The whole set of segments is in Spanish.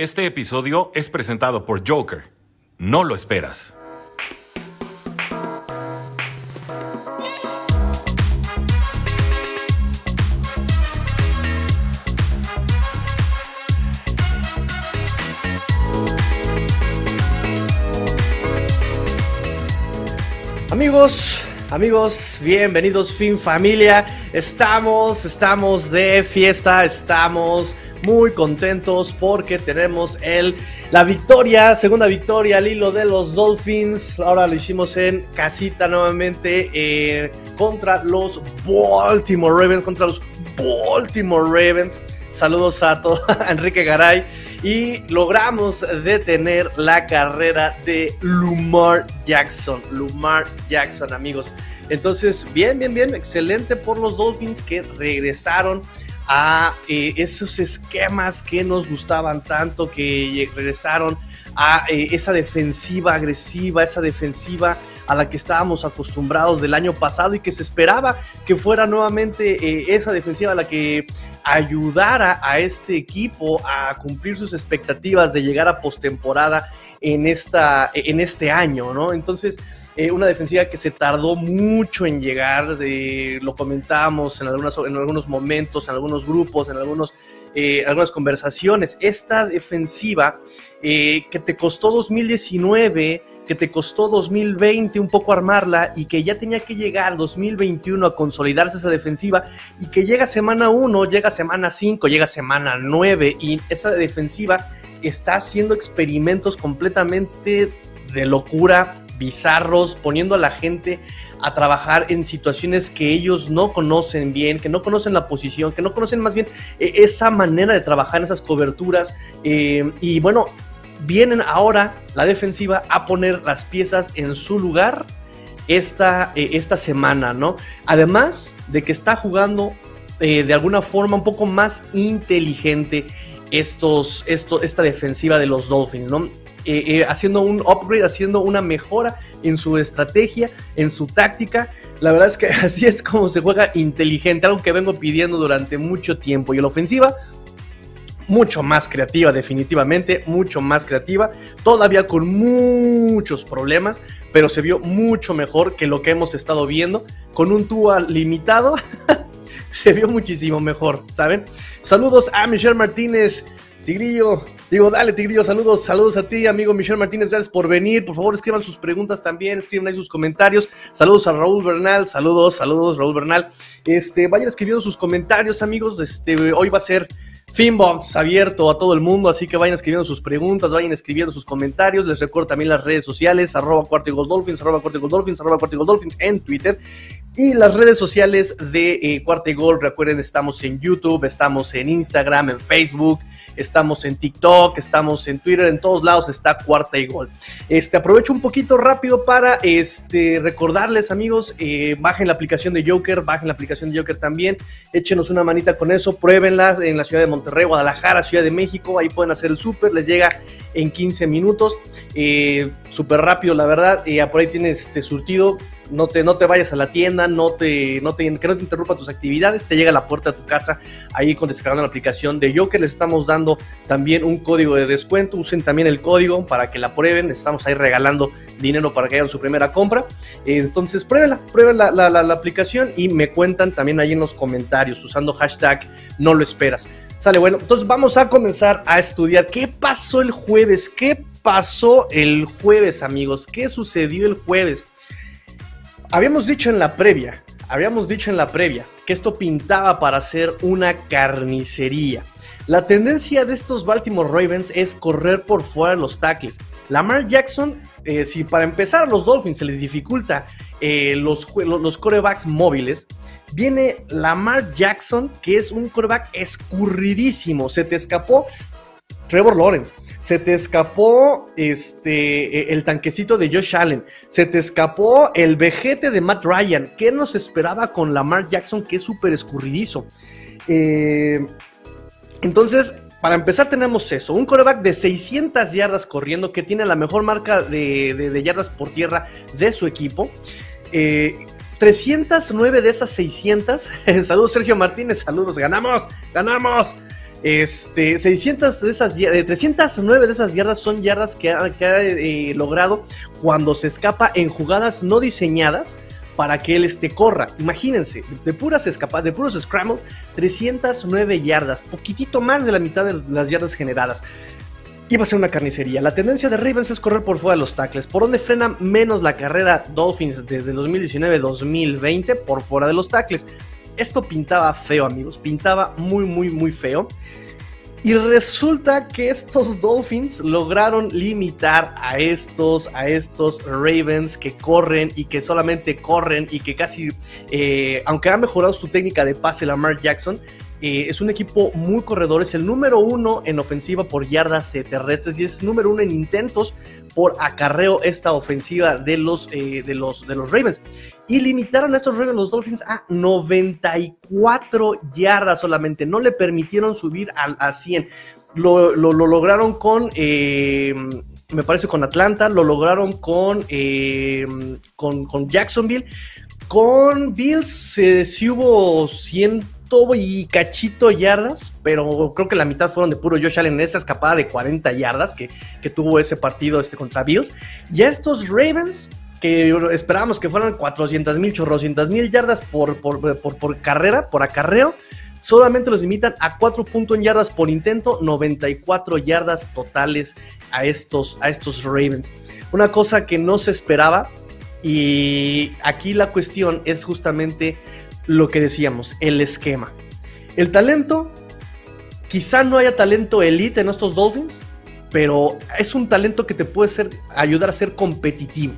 Este episodio es presentado por Joker. No lo esperas. Amigos, amigos, bienvenidos Fin Familia. Estamos, estamos de fiesta, estamos muy contentos porque tenemos el, la victoria, segunda victoria al hilo de los Dolphins. Ahora lo hicimos en casita nuevamente eh, contra los Baltimore Ravens, contra los Baltimore Ravens. Saludos a, todo, a Enrique Garay. Y logramos detener la carrera de Lumar Jackson. Lumar Jackson, amigos. Entonces, bien, bien, bien. Excelente por los Dolphins que regresaron a eh, esos esquemas que nos gustaban tanto, que regresaron a eh, esa defensiva agresiva, esa defensiva a la que estábamos acostumbrados del año pasado y que se esperaba que fuera nuevamente eh, esa defensiva la que ayudara a este equipo a cumplir sus expectativas de llegar a postemporada en, esta, en este año, ¿no? Entonces, eh, una defensiva que se tardó mucho en llegar, lo comentábamos en, algunas, en algunos momentos, en algunos grupos, en algunos, eh, algunas conversaciones. Esta defensiva eh, que te costó 2019, que te costó 2020 un poco armarla y que ya tenía que llegar 2021 a consolidarse esa defensiva y que llega semana 1, llega semana 5, llega semana 9 y esa defensiva está haciendo experimentos completamente de locura, bizarros, poniendo a la gente a trabajar en situaciones que ellos no conocen bien, que no conocen la posición, que no conocen más bien eh, esa manera de trabajar esas coberturas. Eh, y bueno, vienen ahora la defensiva a poner las piezas en su lugar esta, eh, esta semana, ¿no? Además de que está jugando de alguna forma un poco más inteligente estos, esto, esta defensiva de los Dolphins, ¿no? Eh, eh, haciendo un upgrade, haciendo una mejora en su estrategia, en su táctica. La verdad es que así es como se juega inteligente, algo que vengo pidiendo durante mucho tiempo. Y la ofensiva, mucho más creativa definitivamente, mucho más creativa, todavía con muchos problemas, pero se vio mucho mejor que lo que hemos estado viendo, con un Tua limitado, se vio muchísimo mejor, ¿saben? Saludos a Michelle Martínez, Tigrillo, digo, dale Tigrillo, saludos, saludos a ti, amigo Michelle Martínez, gracias por venir. Por favor, escriban sus preguntas también, escriban ahí sus comentarios. Saludos a Raúl Bernal, saludos, saludos, Raúl Bernal. Este, vayan escribiendo sus comentarios, amigos. Este, hoy va a ser Finbox abierto a todo el mundo, así que vayan escribiendo sus preguntas, vayan escribiendo sus comentarios. Les recuerdo también las redes sociales, arroba cuarto Dolphins, arroba cuarto Dolphins, arroba cuarto Dolphins en Twitter. Y las redes sociales de eh, Cuarta y Gol, recuerden, estamos en YouTube, estamos en Instagram, en Facebook, estamos en TikTok, estamos en Twitter, en todos lados está Cuarta y Gol. Este, aprovecho un poquito rápido para este, recordarles, amigos, eh, bajen la aplicación de Joker, bajen la aplicación de Joker también, échenos una manita con eso, pruébenlas en la ciudad de Monterrey, Guadalajara, Ciudad de México, ahí pueden hacer el súper, les llega en 15 minutos, eh, súper rápido, la verdad, por ahí tienes este surtido no te, no te vayas a la tienda, no te, no te, que no te interrumpa tus actividades, te llega a la puerta de tu casa ahí con descargando la aplicación de Joker. Les estamos dando también un código de descuento, usen también el código para que la prueben, estamos ahí regalando dinero para que hagan su primera compra. Entonces pruébenla, prueben la, la, la, aplicación y me cuentan también ahí en los comentarios usando hashtag no lo esperas. Sale, bueno, entonces vamos a comenzar a estudiar qué pasó el jueves, qué pasó el jueves amigos, qué sucedió el jueves. Habíamos dicho en la previa, habíamos dicho en la previa que esto pintaba para ser una carnicería. La tendencia de estos Baltimore Ravens es correr por fuera de los tackles. Lamar Jackson, eh, si para empezar a los Dolphins se les dificulta eh, los, los corebacks móviles, viene Lamar Jackson, que es un coreback escurridísimo. Se te escapó Trevor Lawrence. Se te escapó este, e, el tanquecito de Josh Allen. Se te escapó el vejete de Matt Ryan. ¿Qué nos esperaba con Lamar Jackson, que es súper escurridizo? Eh, entonces, para empezar tenemos eso, un coreback de 600 yardas corriendo que tiene la mejor marca de, yardas por tierra de su equipo. 309 eh, de esas 600, saludos Sergio Martínez, saludos, ganamos, ganamos. Este, 600 de esas, 309 de esas yardas son yardas que ha, eh, logrado cuando se escapa en jugadas no diseñadas para que él este, corra. Imagínense, de puras escapadas, de puros scrambles, 309 yardas, poquitito más de la mitad de las yardas generadas. Iba a ser una carnicería. La tendencia de Ravens es correr por fuera de los tackles. ¿Por donde frena menos la carrera Dolphins desde 2019-2020? Por fuera de los tackles. Esto pintaba feo, amigos. Pintaba muy, muy, muy feo. Y resulta que estos Dolphins lograron limitar a estos, a estos Ravens que corren y que solamente corren y que casi, eh, aunque ha mejorado su técnica de pase Lamar Jackson, eh, es un equipo muy corredor, es el número uno en ofensiva por yardas terrestres y es número uno en intentos por acarreo esta ofensiva de los, eh, de los, de los Ravens. Y limitaron a estos Ravens, los Dolphins, a 94 yardas solamente. No le permitieron subir a, 100. Lo, lograron con, eh, me parece, con Atlanta, lo lograron con, eh, con, Jacksonville. Con Bills sí hubo 100 y cachito yardas, pero creo que la mitad fueron de puro Josh Allen en esa escapada de 40 yardas que, tuvo ese partido este, contra Bills. Y estos Ravens, que esperábamos que fueran 400 mil, chorrocientas mil yardas por, por, carrera, por acarreo, solamente los limitan a 4 puntos en yardas por intento, 94 yardas totales a estos, a estos Ravens. Una cosa que no se esperaba. Y aquí la cuestión es justamente lo que decíamos, el esquema. El talento, quizá no haya talento elite en estos Dolphins, pero es un talento que te puede ser, ayudar a ser competitivo.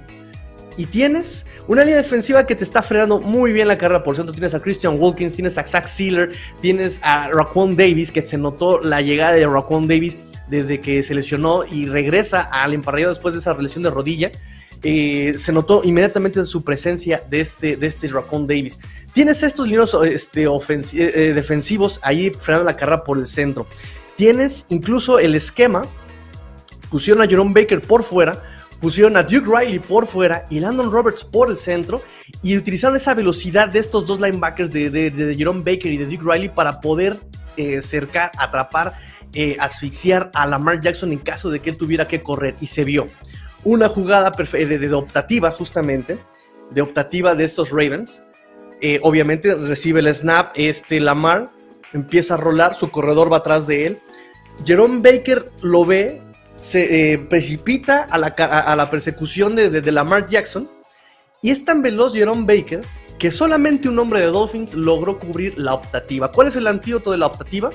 Y tienes una línea defensiva que te está frenando muy bien la carrera por ciento. Tienes a Christian Wilkins, tienes a Zach Sealer, tienes a Raquan Davis, que se notó la llegada de Raquan Davis desde que se lesionó y regresa al emparrillado después de esa lesión de rodilla. Eh, se notó inmediatamente en su presencia de este, de este Davis. Tienes estos líneas este, eh, eh, defensivos ahí frenando la carrera por el centro. Tienes incluso el esquema. Pusieron a Jerome Baker por fuera, pusieron a Duke Riley por fuera y Landon Roberts por el centro y utilizaron esa velocidad de estos dos linebackers de, Jerome Baker y de Duke Riley para poder cercar, atrapar, asfixiar a Lamar Jackson en caso de que él tuviera que correr y se vio una jugada de, de, optativa, justamente, de optativa de estos Ravens. Eh, obviamente recibe el snap, este Lamar empieza a rolar, su corredor va atrás de él. Jerome Baker lo ve, se eh, precipita a la, persecución de, de, Jackson y es tan veloz Jerome Baker que solamente un hombre de Dolphins logró cubrir la optativa. ¿Cuál es el antídoto de la optativa?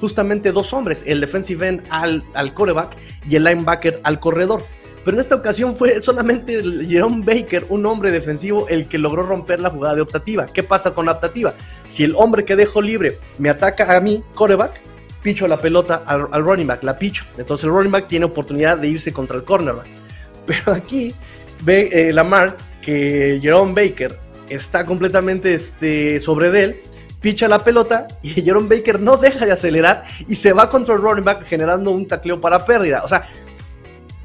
Justamente dos hombres, el defensive end al, al coreback y el linebacker al corredor. Pero en esta ocasión fue solamente Jerome Baker, un hombre defensivo, el que logró romper la jugada de optativa. ¿Qué pasa con la optativa? Si el hombre que dejo libre me ataca a mí, coreback, picho la pelota al, running back, la picho. Entonces el running back tiene oportunidad de irse contra el cornerback. Pero aquí ve eh, Lamar que Jerome Baker está completamente este, sobre de él, picha la pelota y Jerome Baker no deja de acelerar y se va contra el running back generando un tacleo para pérdida. O sea,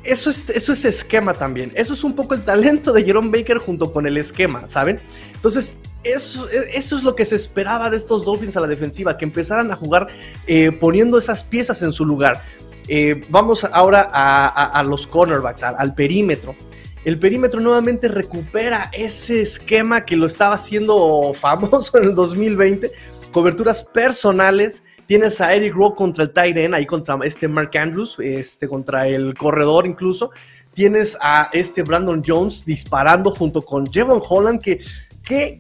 eso es, eso es esquema también. Eso es un poco el talento de Jerome Baker junto con el esquema, ¿saben? Entonces, eso, eso es lo que se esperaba de estos Dolphins a la defensiva, que empezaran a jugar eh, poniendo esas piezas en su lugar. Eh, vamos ahora a, los cornerbacks, al perímetro. El perímetro nuevamente recupera ese esquema que lo estaba haciendo famoso en el 2020. Coberturas personales Tienes a Eric Rowe contra el Tyren, ahí contra este Mark Andrews, este, contra el corredor incluso. Tienes a este Brandon Jones disparando junto con Jevon Holland, que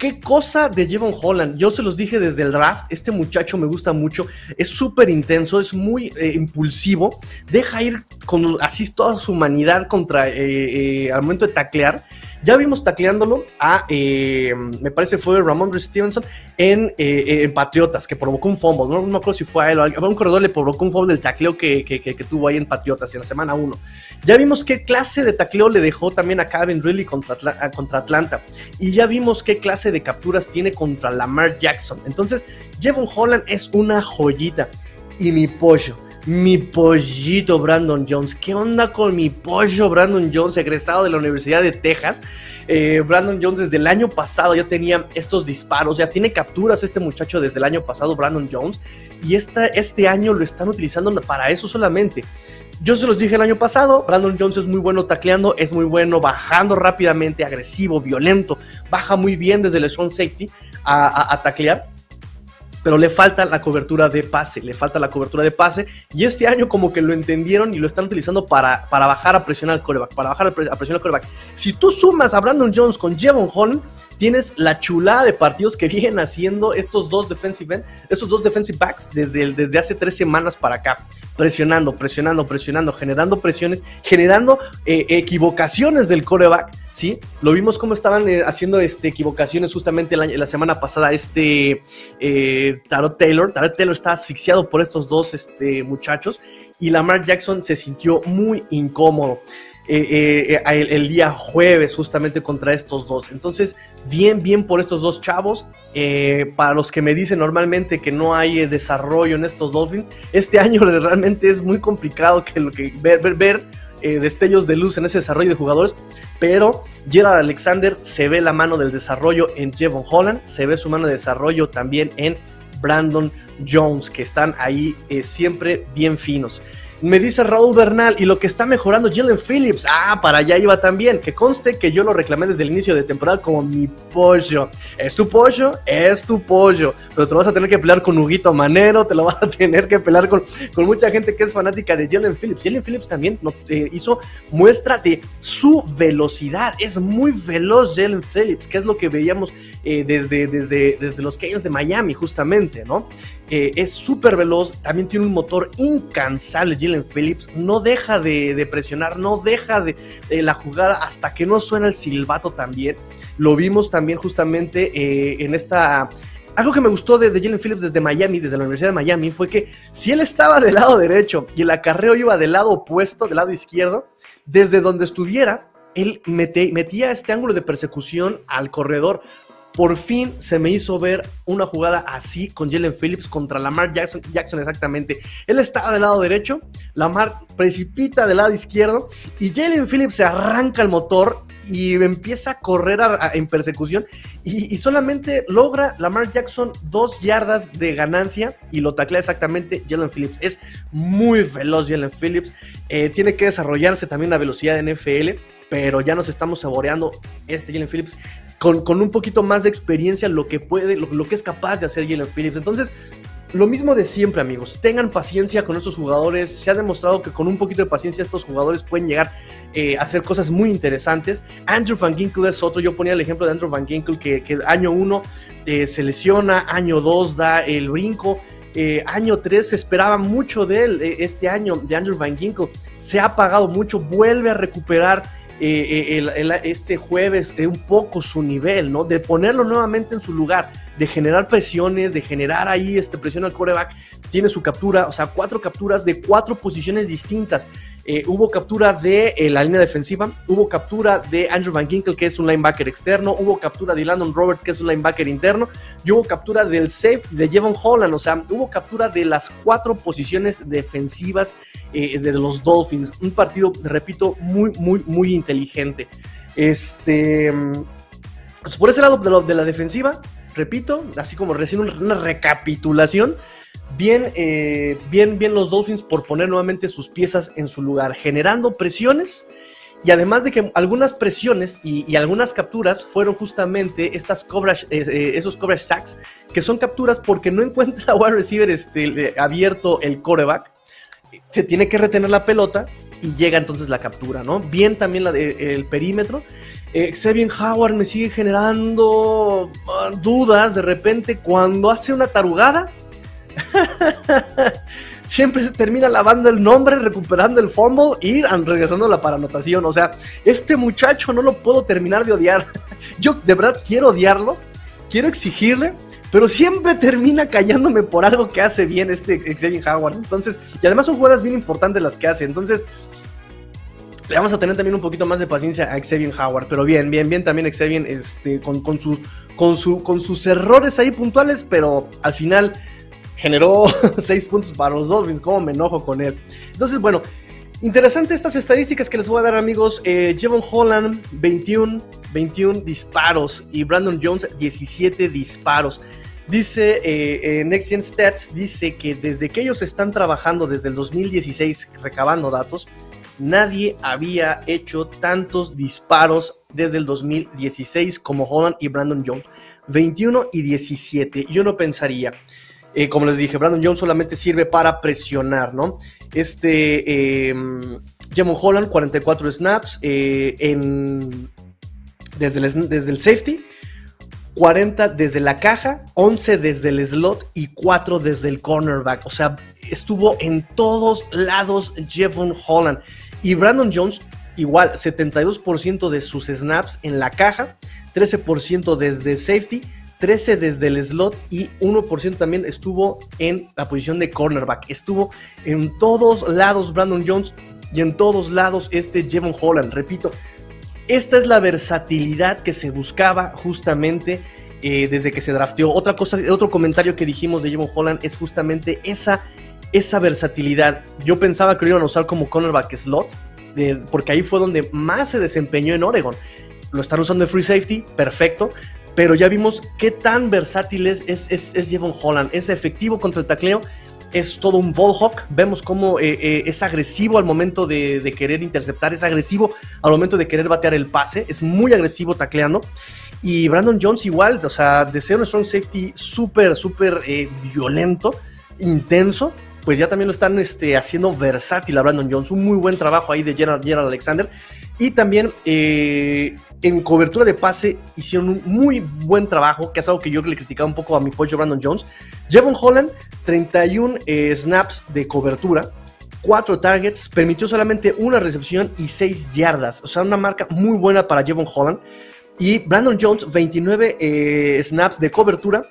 qué cosa de Jevon Holland. Yo se los dije desde el draft. Este muchacho me gusta mucho. Es súper intenso, es muy eh, impulsivo. Deja ir con así toda su humanidad contra eh, eh, al momento de taclear. Ya vimos tacleándolo a, eh, me parece fue Ramon Stevenson en, eh, Patriotas, que provocó un fumble. No, no creo si fue a él, a un corredor le provocó un fumble del tacleo que, tuvo ahí en Patriotas en la semana 1. Ya vimos qué clase de tacleo le dejó también a Calvin Ridley contra, contra Atlanta. Y ya vimos qué clase de capturas tiene contra Lamar Jackson. Entonces, Jevon Holland es una joyita. Y mi pollo mi pollito Brandon Jones. ¿Qué onda con mi pollo Brandon Jones, egresado de la Universidad de Texas? Eh, Brandon Jones desde el año pasado ya tenía estos disparos, ya tiene capturas este muchacho desde el año pasado, Brandon Jones, y este año lo están utilizando para eso solamente. Yo se los dije el año pasado, Brandon Jones es muy bueno tacleando, es muy bueno bajando rápidamente, agresivo, violento, baja muy bien desde el strong safety a, a taclear pero le falta la cobertura de pase, le falta la cobertura de pase, y este año como que lo entendieron y lo están utilizando para, para bajar a presionar al coreback, para bajar a presionar al coreback. Si tú sumas a Brandon Jones con Jevon Holland, tienes la chulada de partidos que vienen haciendo estos dos defensive estos dos defensive backs desde, desde hace tres semanas para acá, presionando, presionando, presionando, generando presiones, generando eh, equivocaciones del coreback ¿sí? Lo vimos cómo estaban eh, haciendo este, equivocaciones justamente la, semana pasada este eh, Tarot Taylor. Taylor está asfixiado por estos dos este, muchachos y Lamar Jackson se sintió muy incómodo. Eh, el, día jueves justamente contra estos dos. Entonces, bien, bien por estos dos chavos. para los que me dicen normalmente que no hay desarrollo en estos Dolphins, este año realmente es muy complicado que, lo que ver, ver, ver destellos de luz en ese desarrollo de jugadores pero Gerald Alexander se ve la mano del desarrollo en Jevon Holland, se ve su mano de desarrollo también en Brandon Jones, que están ahí eh, siempre bien finos. Me dice Raúl Bernal, y lo que está mejorando Jalen Phillips. Ah, para allá iba también. Que conste que yo lo reclamé desde el inicio de temporada como mi pollo. Es tu pollo, es tu pollo. Pero te vas a tener que pelear con Huguito Manero, te lo vas a tener que pelear con, con mucha gente que es fanática de Jalen Phillips. Jalen Phillips también eh, hizo muestra de su velocidad. Es muy veloz Jalen Phillips, que es lo que veíamos eh, desde, desde, desde los Cayos de Miami, justamente, ¿no? Es súper veloz, también tiene un motor incansable. Jalen Phillips no deja de, presionar, no deja de, la jugada hasta que no suena el silbato también. Lo vimos también justamente eh, en esta algo que me gustó de, Jalen Phillips desde Miami, desde la Universidad de Miami, fue que si él estaba del lado derecho y el acarreo iba del lado opuesto, del lado izquierdo, desde donde estuviera, él metía este ángulo de persecución al corredor. Por fin se me hizo ver una jugada así con Jalen Phillips contra Lamar Jackson, Jackson exactamente. Él estaba del lado derecho, Lamar precipita del lado izquierdo y Jalen Phillips se arranca el motor y empieza a correr en persecución y, solamente logra Lamar Jackson dos yardas de ganancia y lo taclea exactamente Jalen Phillips. Es muy veloz Jalen Phillips, eh, tiene que desarrollarse también la velocidad de NFL, pero ya nos estamos saboreando este Jalen Phillips con, un poquito más de experiencia lo que puede, lo, que es capaz de hacer Jalen Phillips. Entonces, lo mismo de siempre, amigos. Tengan paciencia con estos jugadores. Se ha demostrado que con un poquito de paciencia estos jugadores pueden llegar eh, a hacer cosas muy interesantes. Andrew Van Ginkle es otro. Yo ponía el ejemplo de Andrew Van Ginkle que, año 1 eh, se lesiona, año 2 da el brinco. Eh, año 3 se esperaba mucho de él este año, de Andrew Van Ginkle. Se ha pagado mucho, vuelve a recuperar eh, eh, este jueves un poco su nivel, ¿no? De ponerlo nuevamente en su lugar, de generar presiones, de generar ahí este, presión al coreback. Tiene su captura, o sea, cuatro capturas de cuatro posiciones distintas. Eh, hubo captura de eh, la línea defensiva, hubo captura de Andrew Van Ginkel, que es un linebacker externo, hubo captura de Landon Robert, que es un linebacker interno, y hubo captura del safe de Jevon Holland, o sea, hubo captura de las cuatro posiciones defensivas eh, de los Dolphins. Un partido, repito, muy, muy, muy inteligente. Este, pues por ese lado de, de la defensiva, repito, así como recién una recapitulación. Bien, eh, bien, bien los Dolphins por poner nuevamente sus piezas en su lugar, generando presiones. Y además de que algunas presiones y, algunas capturas fueron justamente estas coverage, eh, eh, esos coverage sacks, que son capturas porque no encuentra wide receiver este, abierto el coreback. Se tiene que retener la pelota y llega entonces la captura, ¿no? Bien también el perímetro. Xavier Howard me sigue generando ah, dudas de repente cuando hace una tarugada Siempre se termina lavando el nombre, recuperando el fumble y regresando la paranotación. O sea, este muchacho no lo puedo terminar de odiar. Yo de verdad quiero odiarlo, quiero exigirle, pero siempre termina callándome por algo que hace bien este Xavier Howard. Entonces, y además son jugadas bien importantes las que hace. Entonces, le vamos a tener también un poquito más de paciencia a Xavier Howard, pero bien, bien, bien también Xavier este, con, sus, con, con sus errores ahí puntuales, pero al final generó 6 puntos para los Dolphins. ¿Cómo me enojo con él? Entonces, bueno, interesante estas estadísticas que les voy a dar, amigos. Eh, Jevon Holland, 21, 21 disparos y Brandon Jones, 17 disparos. Dice eh, Gen Stats, dice que desde que ellos están trabajando desde el 2016 recabando datos, nadie había hecho tantos disparos desde el 2016 como Holland y Brandon Jones. 21 y 17. Yo no pensaría, eh, como les dije, Brandon Jones solamente sirve para presionar, ¿no? Este, eh, Holland, 44 snaps eh, en, desde, el, desde el safety. 40 desde la caja, 11 desde el slot y 4 desde el cornerback. O sea, estuvo en todos lados Jevon Holland. Y Brandon Jones, igual, 72% de sus snaps en la caja, 13% desde safety, 13 desde el slot y 1% también estuvo en la posición de cornerback. Estuvo en todos lados Brandon Jones y en todos lados este Jevon Holland. Repito, esta es la versatilidad que se buscaba justamente eh, desde que se drafteó. Otra cosa, otro comentario que dijimos de Jevon Holland es justamente esa, esa versatilidad. Yo pensaba que lo iban a usar como cornerback slot, porque ahí fue donde más se desempeñó en Oregon lo están usando de free safety, perfecto. Pero ya vimos qué tan versátil es, es, es, Jevon Holland. Es efectivo contra el tacleo. Es todo un ball hawk. Vemos cómo eh, eh, es agresivo al momento de, querer interceptar. Es agresivo al momento de querer batear el pase. Es muy agresivo tacleando. Y Brandon Jones igual, o sea, de ser un strong safety súper, súper eh, violento, intenso, pues ya también lo están este, haciendo versátil a Brandon Jones. Un muy buen trabajo ahí de General Alexander. Y también en cobertura de pase hicieron un muy buen trabajo, que es algo que yo le criticaba un poco a mi pollo Brandon Jones. Jevon Holland, 31 eh, snaps de cobertura, 4 targets, permitió solamente una recepción y 6 yardas. O sea, una marca muy buena para Jevon Holland. Y Brandon Jones, 29 eh, snaps de cobertura,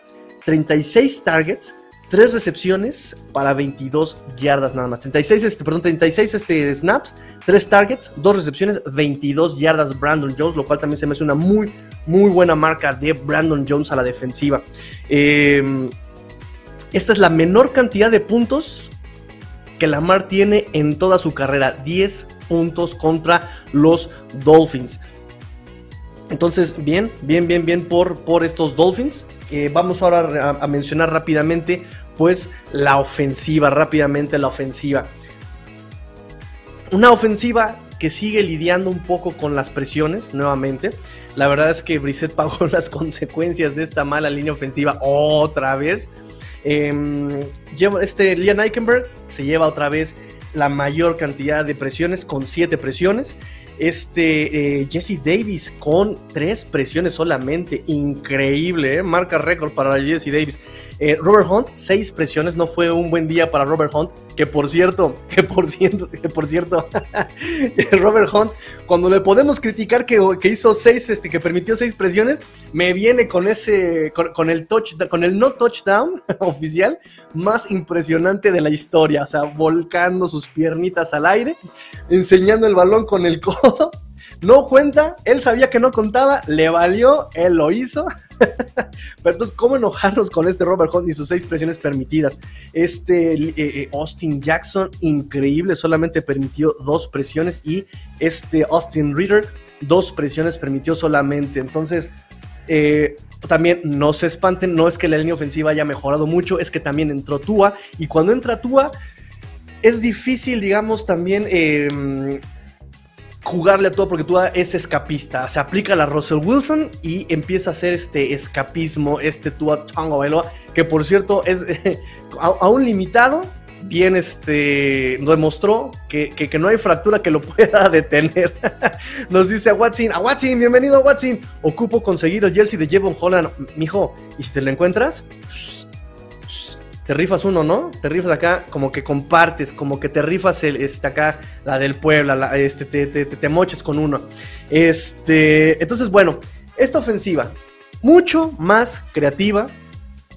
36 targets, 3 recepciones para 22 yardas nada más. 36, este, perdón, 36 este, snaps, 3 targets, 2 recepciones, 22 yardas Brandon Jones, lo cual también se me hace una muy, muy buena marca de Brandon Jones a la defensiva. Em, esta es la menor cantidad de puntos que Lamar tiene en toda su carrera. 10 puntos contra los Dolphins. Entonces, bien, bien, bien, bien por, por estos Dolphins. Eh, vamos ahora a, mencionar rápidamente, pues, la ofensiva, rápidamente la ofensiva. Una ofensiva que sigue lidiando un poco con las presiones nuevamente. La verdad es que Brissett pagó las consecuencias de esta mala línea ofensiva otra vez. Eh, este Liam Eichenberg se lleva otra vez la mayor cantidad de presiones con 7 presiones. Este eh, Jesse Davis con tres presiones solamente. Increíble, ¿eh? marca récord para Jesse Davis. Eh, Robert Hunt, seis presiones. No fue un buen día para Robert Hunt. Que por cierto, que por cierto, que por cierto, Robert Hunt, cuando le podemos criticar que, hizo seis, este, que permitió seis presiones, me viene con ese, con, el touch, con el no touchdown oficial más impresionante de la historia. O sea, volcando sus piernitas al aire, enseñando el balón con el codo no cuenta, él sabía que no contaba, le valió, él lo hizo. Pero entonces, ¿cómo enojarnos con este Robert Hunt y sus seis presiones permitidas? Este eh, eh, Austin Jackson, increíble, solamente permitió dos presiones y este Austin Reader, dos presiones permitió solamente. Entonces, eh, también no se espanten, no es que la línea ofensiva haya mejorado mucho, es que también entró Tua y cuando entra Tua es difícil, digamos, también jugarle a todo porque tú es escapista. Se aplica la Russell Wilson y empieza a hacer este escapismo, este Tua Tonga Bailoa, que por cierto es aún limitado. Bien, este demostró que, que, no hay fractura que lo pueda detener. Nos dice a Watson, a Watson, bienvenido a Watson. Ocupo conseguir el jersey de Jevon Holland. Mijo, ¿y si te lo encuentras? Te rifas uno, ¿no? Te rifas acá, como que compartes, como que te rifas el, este, acá, la del Puebla, este, te, te, te, moches con uno. Este, entonces, bueno, esta ofensiva, mucho más creativa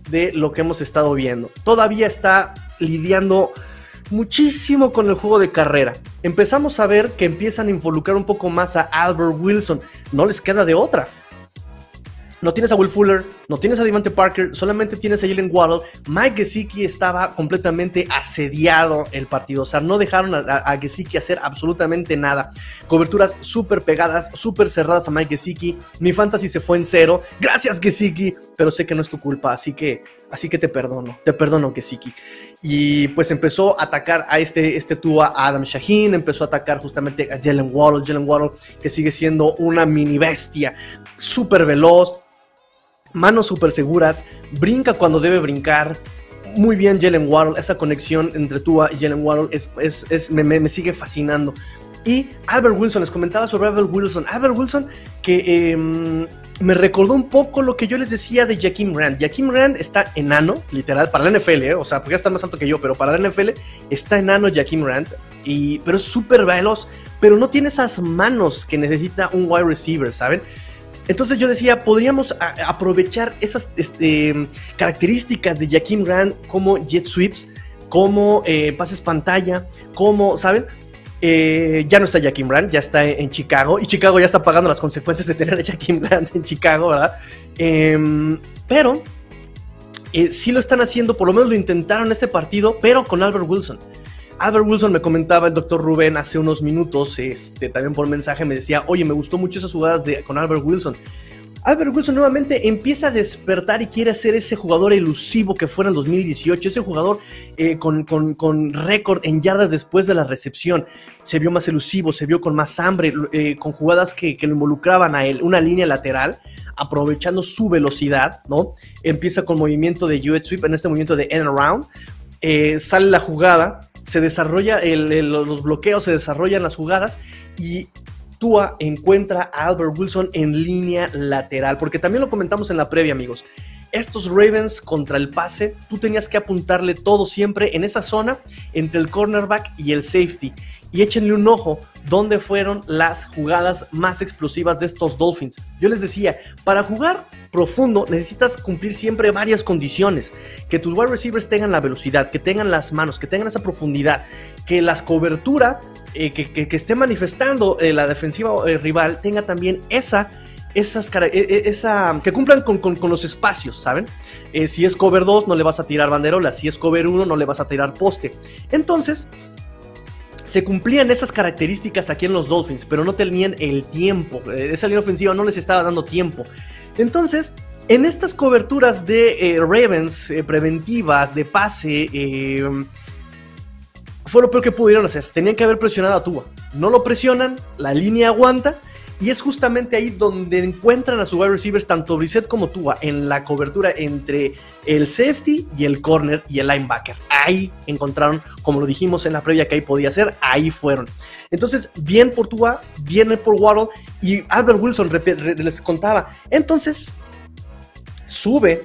de lo que hemos estado viendo. Todavía está lidiando muchísimo con el juego de carrera. Empezamos a ver que empiezan a involucrar un poco más a Albert Wilson. No les queda de otra. No tienes a Will Fuller, no tienes a Devante Parker, solamente tienes a Jalen Waddle. Mike Gesicki estaba completamente asediado el partido, o sea, no dejaron a, a, Gesicki hacer absolutamente nada. Coberturas súper pegadas, súper cerradas a Mike Gesicki. Mi fantasy se fue en cero. Gracias Gesicki, pero sé que no es tu culpa, así que, así que te perdono, te perdono Gesicki. Y pues empezó a atacar a este, este a Adam Shaheen, empezó a atacar justamente a Jalen Waddle, Jalen Waddle que sigue siendo una mini bestia, súper veloz, manos súper seguras, brinca cuando debe brincar. Muy bien Jalen Waddle, esa conexión entre Tua y Jalen Waddle es, es, me, me, sigue fascinando. Y Albert Wilson, les comentaba sobre Albert Wilson. Albert Wilson que eh, me recordó un poco lo que yo les decía de Jaquim Rand. Jaquim Rand está enano, literal, para la NFL, ¿eh? o sea, porque está más alto que yo, pero para la NFL está enano Jaquim Rand, y, pero es súper veloz, pero no tiene esas manos que necesita un wide receiver, ¿saben? Entonces yo decía, podríamos aprovechar esas este, características de Jaquim Rand como jet sweeps, como eh, pases pantalla, como, ¿saben? Eh, ya no está Jaquim Brand, ya está en, Chicago. Y Chicago ya está pagando las consecuencias de tener a Jaquim Brand en Chicago, ¿verdad? Em, pero eh, sí lo están haciendo, por lo menos lo intentaron en este partido, pero con Albert Wilson. Albert Wilson me comentaba el doctor Rubén hace unos minutos, este, también por mensaje me decía, oye, me gustó mucho esas jugadas de, con Albert Wilson. Albert Wilson nuevamente empieza a despertar y quiere ser ese jugador elusivo que fue en el 2018, ese jugador eh, con, con, récord en yardas después de la recepción. Se vio más elusivo, se vio con más hambre, eh, con jugadas que, lo involucraban a él, una línea lateral, aprovechando su velocidad, ¿no? Empieza con movimiento de jet sweep, en este movimiento de end around, eh, sale la jugada, se desarrolla, los bloqueos se desarrollan las jugadas y Tua encuentra a Albert Wilson en línea lateral, porque también lo comentamos en la previa, amigos. Estos Ravens contra el pase, tú tenías que apuntarle todo siempre en esa zona entre el cornerback y el safety. Y échenle un ojo dónde fueron las jugadas más explosivas de estos Dolphins. Yo les decía, para jugar profundo necesitas cumplir siempre varias condiciones. Que tus wide receivers tengan la velocidad, que tengan las manos, que tengan esa profundidad, que las cobertura eh, que, esté manifestando eh, la defensiva eh, rival tenga también esa, esas, esa, que cumplan con, los espacios, ¿saben? si es cover 2 no le vas a tirar banderola, si es cover 1 no le vas a tirar poste. Entonces, se cumplían esas características aquí en los Dolphins, pero no tenían el tiempo. Esa línea ofensiva no les estaba dando tiempo. Entonces, en estas coberturas de Ravens preventivas, de pase, fue lo peor que pudieron hacer. Tenían que haber presionado a Tua. No lo presionan, la línea aguanta. Y es justamente ahí donde encuentran a su wide receivers, tanto Brissett como Tua, en la cobertura entre el safety y el corner y el linebacker. Ahí encontraron, como lo dijimos en la previa que ahí podía ser, ahí fueron. Entonces, bien por Tua, bien por Waddle y Albert Wilson les contaba. Entonces, sube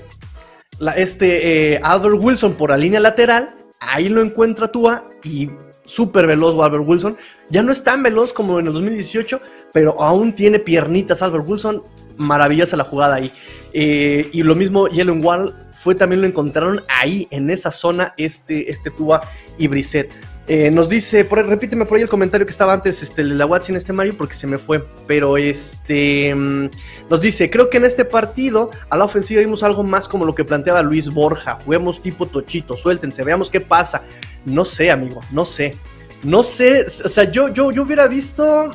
este eh, Albert Wilson por la línea lateral ahí lo encuentra Tua y súper veloz Albert Wilson. Ya no es tan veloz como en el 2018, pero aún tiene piernitas Albert Wilson. Maravillosa la jugada ahí. Eh, y lo mismo Jalen Wall fue también lo encontraron ahí en esa zona este, este Tua y Brissett. Eh, nos dice, por, repíteme por ahí el comentario que estaba antes, este, la WhatsApp en este Mario, porque se me fue. Pero este mm, nos dice, creo que en este partido a la ofensiva vimos algo más como lo que planteaba Luis Borja. Juguemos tipo tochito, suéltense, veamos qué pasa. No sé, amigo, no sé. No sé, o sea, yo, yo, yo hubiera visto.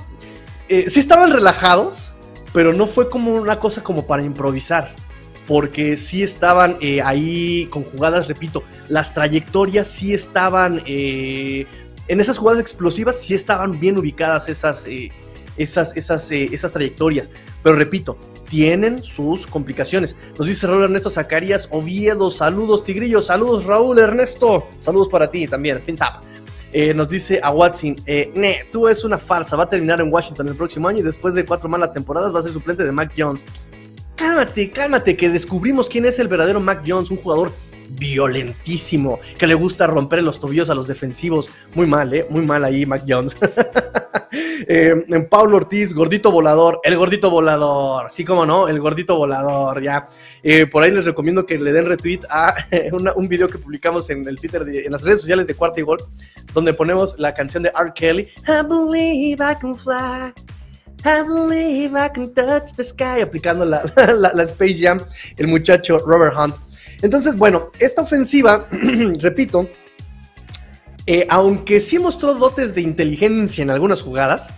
Eh, sí estaban relajados, pero no fue como una cosa como para improvisar porque sí estaban eh, ahí con jugadas, repito, las trayectorias sí estaban, eh, en esas jugadas explosivas sí estaban bien ubicadas esas, esas, esas, esas trayectorias, pero repito, tienen sus complicaciones. Nos dice Raúl Ernesto Zacarías Oviedo, saludos Tigrillo, saludos Raúl Ernesto, saludos para ti también, fins up. nos dice a Watson, ne, tú es una farsa, va a terminar en Washington el próximo año y después de cuatro malas temporadas va a ser suplente de Mac Jones cálmate, cálmate, que descubrimos quién es el verdadero Mac Jones, un jugador violentísimo, que le gusta romper los tobillos a los defensivos. Muy mal, ¿eh? Muy mal ahí, Mac Jones. eh, en Pablo Ortiz, gordito volador, el gordito volador, sí, como no, el gordito volador, ya. Eh, por ahí les recomiendo que le den retweet a un video que publicamos en el Twitter, en las redes sociales de Cuarta y Gol, donde ponemos la canción de R. Kelly, I believe I can fly. I believe I can touch the sky, aplicando la, Space Jam, el muchacho Robert Hunt. Entonces, bueno, esta ofensiva, repito, eh, aunque sí mostró dotes de inteligencia en algunas jugadas,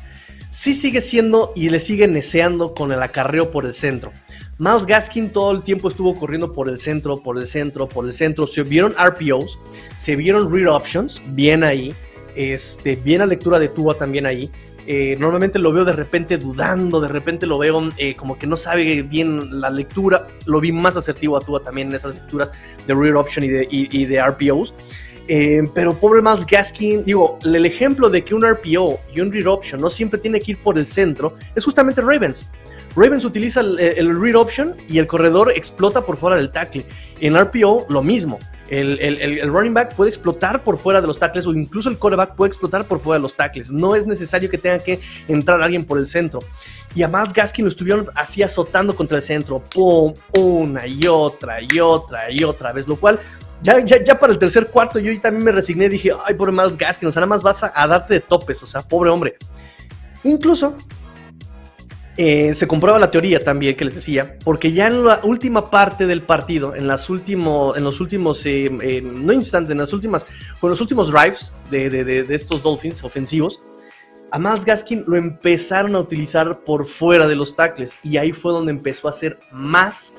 sí sigue siendo y le sigue neceando con el acarreo por el centro. Miles Gaskin todo el tiempo estuvo corriendo por el centro, por el centro, por el centro. Se vieron RPOs, se vieron read options, bien ahí. Este, bien la lectura de Tua también ahí. Eh, normalmente lo veo de repente dudando, de repente lo veo eh, como que no sabe bien la lectura. Lo vi más asertivo a Tua también en esas lecturas de read option y de, RPOs. Eh, pero pobre Miles Gaskin, digo, el ejemplo de que un RPO y un read option no siempre tiene que ir por el centro es justamente Ravens. Ravens utiliza el, read option y el corredor explota por fuera del tackle. En RPO, lo mismo. El, running back puede explotar por fuera de los tackles o incluso el quarterback puede explotar por fuera de los tackles. No es necesario que tenga que entrar alguien por el centro. Y además Gaskin lo estuvieron así azotando contra el centro. Pum, una y otra y otra y otra vez. Lo cual ya, ya, ya, para el tercer cuarto yo también me resigné. Dije, ay, pobre Miles Gaskin, o sea, nada más vas a, a, darte de topes, o sea, pobre hombre. Incluso eh, se comprueba la teoría también que les decía, porque ya en la última parte del partido, en, las último, en los últimos, eh, no instantes, en las últimas, con los últimos drives de, estos Dolphins ofensivos, a Miles Gaskin lo empezaron a utilizar por fuera de los tackles y ahí fue donde empezó a ser más,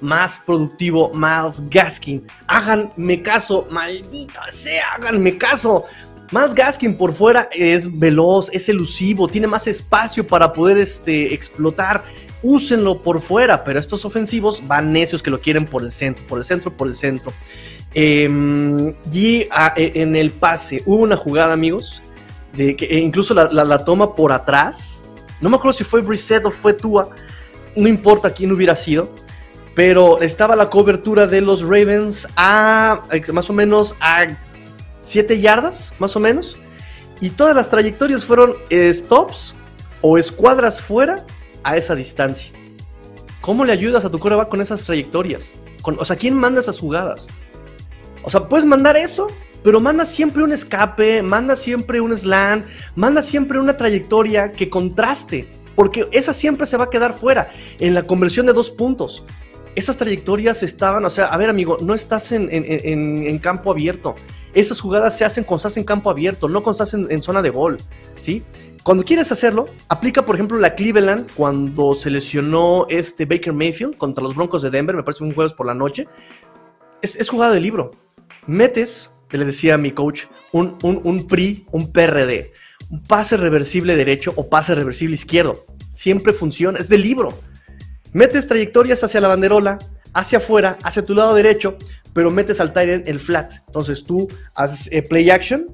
más productivo Miles Gaskin. Háganme caso, maldita sea, háganme caso. Miles Gaskin por fuera es veloz, es elusivo, tiene más espacio para poder este, explotar. Úsenlo por fuera, pero estos ofensivos van necios que lo quieren por el centro, por el centro, por el centro. Em, y ah, e, en el pase hubo una jugada, amigos, de que e incluso la, toma por atrás. No me acuerdo si fue Brissett o fue Tua, no importa quién hubiera sido, pero estaba la cobertura de los Ravens a más o menos a 7 yardas, más o menos. Y todas las trayectorias fueron stops o escuadras fuera a esa distancia. ¿Cómo le ayudas a tu coreback con esas trayectorias? o sea, ¿quién manda esas jugadas? O sea, puedes mandar eso, pero manda siempre un escape, manda siempre un slant, manda siempre una trayectoria que contraste, porque esa siempre se va a quedar fuera en la conversión de dos puntos. Esas trayectorias estaban, o sea, a ver amigo, no estás en, campo abierto, esas jugadas se hacen cuando estás en campo abierto, no cuando estás en, zona de gol, ¿sí? Cuando quieres hacerlo, aplica por ejemplo la Cleveland cuando se lesionó este Baker Mayfield contra los Broncos de Denver, me parece un jueves por la noche. Es, jugada de libro. Metes, le decía a mi coach, un, un, un PRI, un PRD, un pase reversible derecho o pase reversible izquierdo. Siempre funciona, es de libro. Metes trayectorias hacia la banderola, hacia afuera, hacia tu lado derecho, pero metes al Tyrant el flat. Entonces tú haces eh, play action,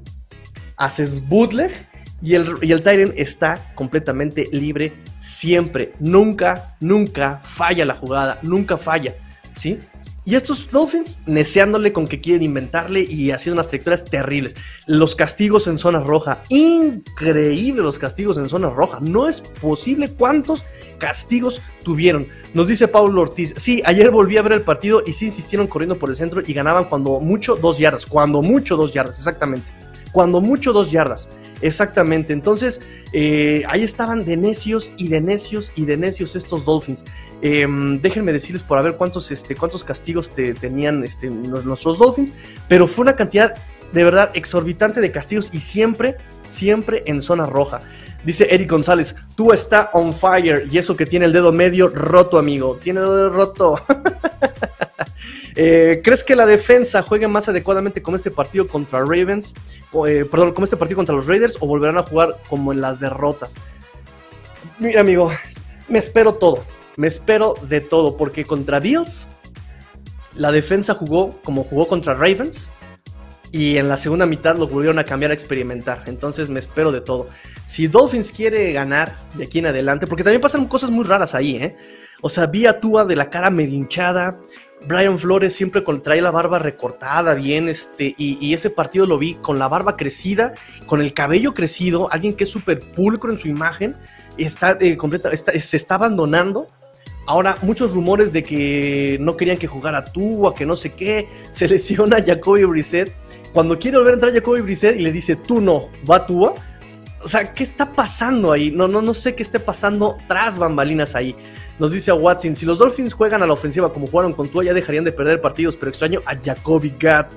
haces bootleg y el, y el Tyrant está completamente libre siempre. Nunca, nunca falla la jugada, nunca falla. ¿Sí? Y estos Dolphins neceándole con que quieren inventarle y haciendo unas trayectorias terribles. Los castigos en zona roja. Increíble los castigos en zona roja. No es posible cuántos castigos tuvieron. Nos dice Pablo Ortiz. Sí, ayer volví a ver el partido y sí insistieron corriendo por el centro y ganaban cuando mucho dos yardas. Cuando mucho dos yardas, exactamente. Cuando mucho dos yardas. Exactamente, entonces eh, ahí estaban de necios y de necios y de necios estos Dolphins. Em, déjenme decirles por a ver cuántos, este, cuántos castigos te, tenían este, nuestros Dolphins, pero fue una cantidad de verdad exorbitante de castigos y siempre, siempre en zona roja. Dice Eric González, tú está on fire y eso que tiene el dedo medio roto, amigo. Tiene el dedo roto. Eh, ¿Crees que la defensa juegue más adecuadamente con este partido contra Ravens? Eh, perdón, con este partido contra los Raiders o volverán a jugar como en las derrotas? Mira, amigo, me espero todo. Me espero de todo, porque contra Bills la defensa jugó como jugó contra Ravens y en la segunda mitad lo volvieron a cambiar a experimentar. Entonces me espero de todo. Si Dolphins quiere ganar de aquí en adelante, porque también pasan cosas muy raras ahí, ¿eh? O sea, vi a Tua de la cara medio hinchada, Brian Flores siempre trae la barba recortada, bien, este, y, ese partido lo vi con la barba crecida, con el cabello crecido, alguien que es súper pulcro en su imagen, está, eh, completa, se está abandonando. Ahora, muchos rumores de que no querían que jugara tú, a que no sé qué, se lesiona Jacoby Brissett. Cuando quiere volver a entrar Jacoby Brissett y le dice tú no, va Tua, o sea, ¿qué está pasando ahí? No, no, no sé qué esté pasando tras bambalinas ahí. Nos dice a Watson, si los Dolphins juegan a la ofensiva como jugaron con Tua, ya dejarían de perder partidos, pero extraño a Jacoby Gatt.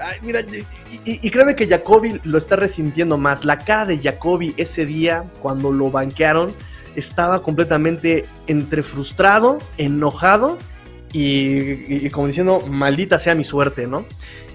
Ay, mira, y, y, créeme que Jacoby lo está resintiendo más. La cara de Jacoby ese día, cuando lo banquearon, estaba completamente entre frustrado, enojado y, como diciendo, maldita sea mi suerte, ¿no?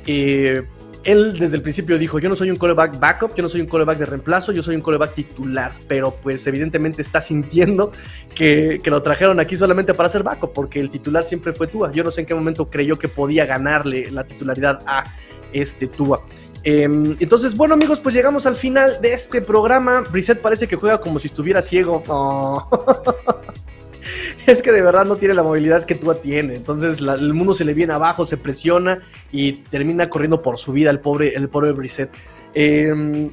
Eh, él desde el principio dijo, yo no soy un coreback backup, yo no soy un coreback de reemplazo, yo soy un coreback titular, pero pues evidentemente está sintiendo que, lo trajeron aquí solamente para ser backup, porque el titular siempre fue Tua. Yo no sé en qué momento creyó que podía ganarle la titularidad a este Tua. Em, entonces, bueno amigos, pues llegamos al final de este programa. Brissett parece que juega como si estuviera ciego. Oh. es que de verdad no tiene la movilidad que tú tiene. Entonces el mundo se le viene abajo, se presiona y termina corriendo por su vida el pobre, el pobre Brissett. Eh,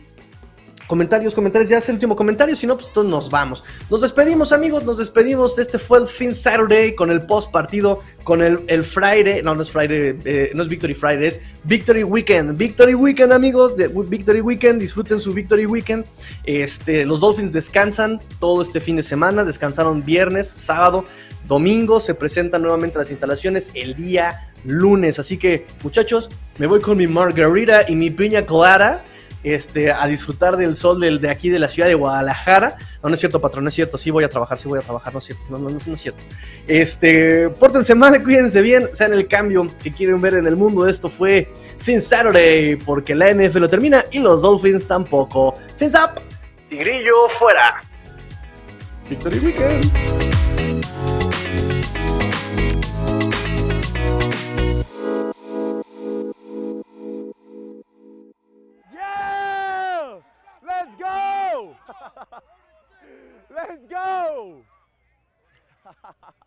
Comentarios, comentarios, ya es el último comentario, si no, pues todos nos vamos. Nos despedimos, amigos, nos despedimos. Este fue el fin Saturday con el post partido, con el, el Friday. No, no es Friday, eh, no es Victory Friday, es Victory Weekend. Victory Weekend, amigos, de Victory Weekend, disfruten su Victory Weekend. Este, los Dolphins descansan todo este fin de semana, descansaron viernes, sábado, domingo, se presentan nuevamente las instalaciones el día lunes. Así que, muchachos, me voy con mi margarita y mi piña colada este, a disfrutar del sol del, de aquí de la ciudad de Guadalajara. No, no es cierto, patrón, no es cierto. Sí voy a trabajar, sí voy a trabajar, no es cierto. No, no, no, es cierto. Este, pórtense mal, cuídense bien, sean el cambio que quieren ver en el mundo. Esto fue Fin Saturday, porque la NFL lo termina y los Dolphins tampoco. Fins up, Tigrillo fuera. Victory Weekend. Let's go!